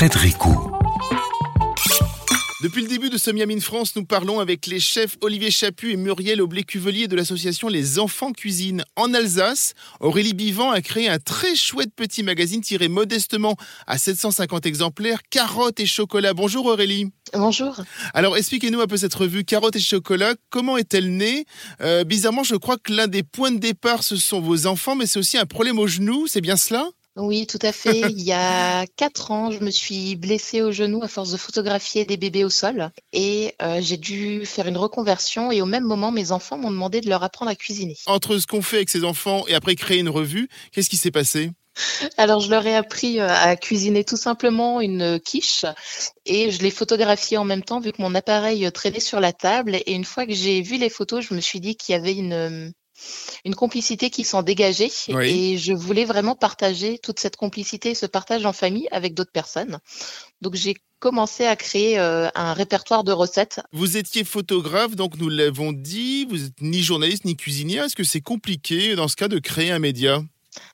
Fred Ricou. Depuis le début de ce Miami France, nous parlons avec les chefs Olivier Chaput et Muriel Aublé-Cuvelier de l'association Les Enfants Cuisine. En Alsace, Aurélie Bivant a créé un très chouette petit magazine tiré modestement à 750 exemplaires, Carottes et chocolat. Bonjour Aurélie. Bonjour. Alors expliquez-nous un peu cette revue Carottes et chocolat. Comment est-elle née? Euh, Bizarrement, je crois que l'un des points de départ, ce sont vos enfants, mais c'est aussi un problème au genou, c'est bien cela? Oui, tout à fait. Il y a quatre ans, je me suis blessée au genou à force de photographier des bébés au sol et euh, j'ai dû faire une reconversion et au même moment, mes enfants m'ont demandé de leur apprendre à cuisiner. Entre ce qu'on fait avec ses enfants et après créer une revue, qu'est-ce qui s'est passé? Alors, je leur ai appris euh, à cuisiner tout simplement une quiche et je l'ai photographiée en même temps vu que mon appareil traînait sur la table et une fois que j'ai vu les photos, je me suis dit qu'il y avait une une complicité qui s'en dégageait Oui. et je voulais vraiment partager toute cette complicité, ce partage en famille avec d'autres personnes. Donc j'ai commencé à créer euh, un répertoire de recettes. Vous étiez photographe, donc nous l'avons dit, vous n'êtes ni journaliste ni cuisinier. Est-ce que c'est compliqué dans ce cas de créer un média?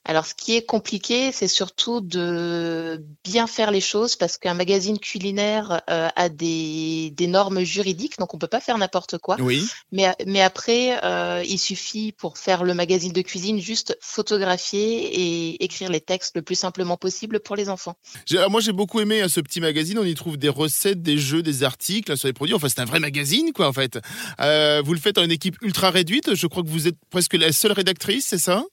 Alors ce qui est compliqué, c'est surtout de bien faire les choses parce qu'un magazine culinaire euh, a des, des normes juridiques, donc on peut pas faire n'importe quoi. Oui. Mais, mais après, euh, il suffit pour faire le magazine de cuisine juste photographier et écrire les textes le plus simplement possible pour les enfants. Alors moi j'ai beaucoup aimé hein, ce petit magazine. On y trouve des recettes, des jeux, des articles sur les produits. Enfin c'est un vrai magazine quoi en fait. Euh, vous le faites en une équipe ultra réduite. Je crois que vous êtes presque la seule rédactrice, c'est ça?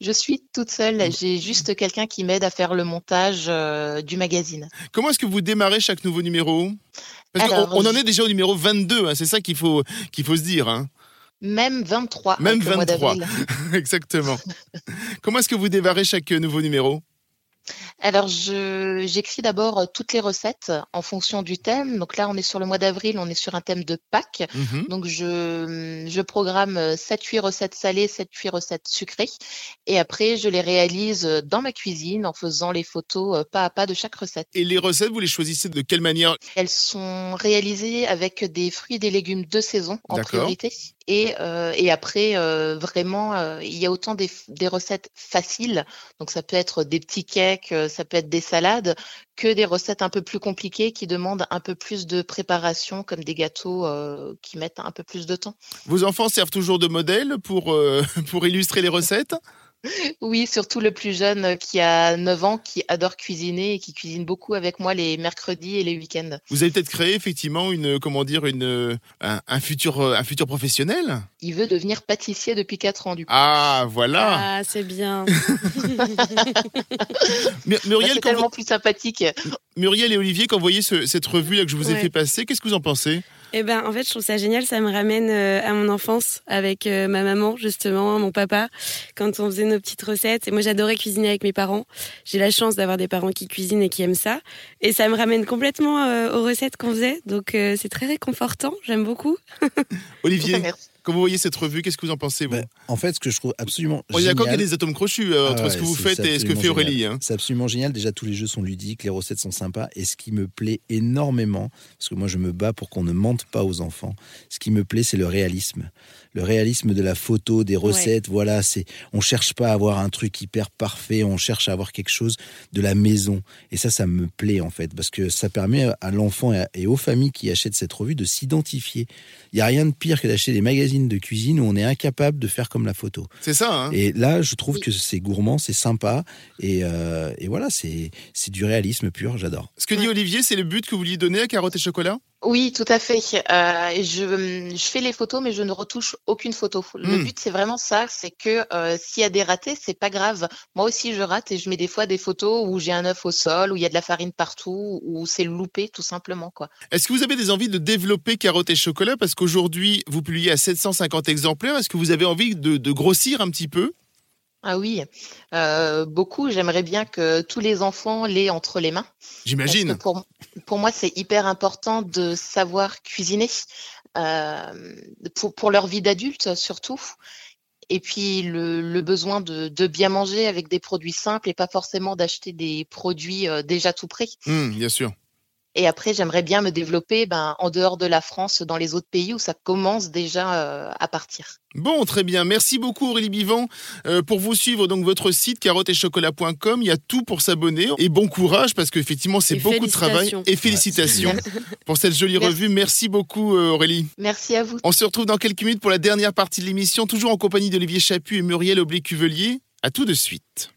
Je suis toute seule, j'ai juste quelqu'un qui m'aide à faire le montage euh, du magazine. Comment est-ce que vous démarrez chaque nouveau numéro? Parce Alors, qu'on on en est déjà au numéro 22. hein, c'est ça qu'il faut qu'il faut se dire. hein. Même 23 Même avec le mois 23. d'avril. Exactement. Comment est-ce que vous démarrez chaque nouveau numéro? Alors, je, j'écris d'abord euh, toutes les recettes en fonction du thème. Donc là, on est sur le mois d'avril, on est sur un thème de Pâques. Mhm. Donc, je, je programme 7-8 recettes salées, 7-8 recettes sucrées. Et après, je les réalise euh, dans ma cuisine en faisant les photos euh, pas à pas de chaque recette. Et les recettes, vous les choisissez de quelle manière? Elles sont réalisées avec des fruits et des légumes de saison en priorité. Et, euh, et après, euh, vraiment, euh, il y a autant des, des recettes faciles, donc ça peut être des petits cakes, ça peut être des salades, que des recettes un peu plus compliquées qui demandent un peu plus de préparation, comme des gâteaux qui mettent un peu plus de temps. Vos enfants servent toujours de modèle pour, pour illustrer les recettes? Oui, surtout le plus jeune euh, qui a 9 ans, qui adore cuisiner et qui cuisine beaucoup avec moi les mercredis et les week-ends. Vous avez peut-être créé effectivement une, comment dire, une, euh, un, un futur, euh, un futur professionnel? Il veut devenir pâtissier depuis 4 ans du coup. Ah, voilà Ah, c'est bien. Mu- Bah, Muriel, c'est quand tellement vous- plus sympathique. Muriel et Olivier, quand vous voyez ce- cette revue là que je vous ai fait passer, qu'est-ce que vous en pensez? Eh ben, en fait, je trouve ça génial. Ça me ramène euh, à mon enfance avec euh, ma maman, justement, mon papa, quand on faisait nos petites recettes. Et moi, j'adorais cuisiner avec mes parents. J'ai la chance d'avoir des parents qui cuisinent et qui aiment ça. Et ça me ramène complètement euh, aux recettes qu'on faisait. Donc, euh, c'est très réconfortant. J'aime beaucoup. Olivier, Merci. Quand vous voyez cette revue, qu'est-ce que vous en pensez vous Bah, en fait, ce que je trouve absolument On est d'accord qu'il y a génial, des atomes crochus euh, Ah entre ouais, ce que vous faites et ce que fait Aurélie. hein. C'est absolument génial. Déjà, tous les jeux sont ludiques, les recettes sont sympas. Et ce qui me plaît énormément, parce que moi, je me bats pour qu'on ne mente pas aux enfants, ce qui me plaît, c'est le réalisme. Le réalisme de la photo, des recettes. Voilà, c'est, on cherche pas à avoir un truc hyper parfait, on cherche à avoir quelque chose de la maison. Et ça, ça me plaît, en fait, parce que ça permet à l'enfant et aux familles qui achètent cette revue de s'identifier. Il n'y a rien de pire que d'acheter des magazines de cuisine où on est incapable de faire comme la photo. C'est ça, hein Et là, je trouve que c'est gourmand, c'est sympa. Et, euh, et voilà, c'est c'est du réalisme pur, j'adore. Ce que dit Olivier, c'est le but que vous vouliez donner à Carotte et Chocolat? Oui, tout à fait. Euh, je, je fais les photos, mais je ne retouche aucune photo. Le Hmm. but, c'est vraiment ça, c'est que euh, s'il y a des ratés, c'est pas grave. Moi aussi, je rate et je mets des fois des photos où j'ai un œuf au sol, où il y a de la farine partout, où c'est loupé, tout simplement, quoi. Est-ce que vous avez des envies de développer Carotte et Chocolat? Parce qu'aujourd'hui, vous publiez à 750 exemplaires. Est-ce que vous avez envie de, de grossir un petit peu? Ah oui, euh, beaucoup. J'aimerais bien que tous les enfants l'aient entre les mains. J'imagine. Pour, pour moi, c'est hyper important de savoir cuisiner euh, pour, pour leur vie d'adulte surtout. Et puis le, le besoin de, de bien manger avec des produits simples et pas forcément d'acheter des produits euh, déjà tout prêts. Hum, bien sûr. Et après, j'aimerais bien me développer ben, en dehors de la France, dans les autres pays où ça commence déjà euh, à partir. Bon, très bien. Merci beaucoup Aurélie Bivant. Euh, pour vous suivre, donc votre site carotte-et-chocolat.com, il y a tout pour s'abonner. Et bon courage parce qu'effectivement, c'est beaucoup de travail. Et félicitations pour cette jolie revue. Merci beaucoup euh, Aurélie. Merci à vous. On se retrouve dans quelques minutes pour la dernière partie de l'émission, toujours en compagnie d'Olivier Chaput et Muriel Oblé-Cuvelier. À tout de suite.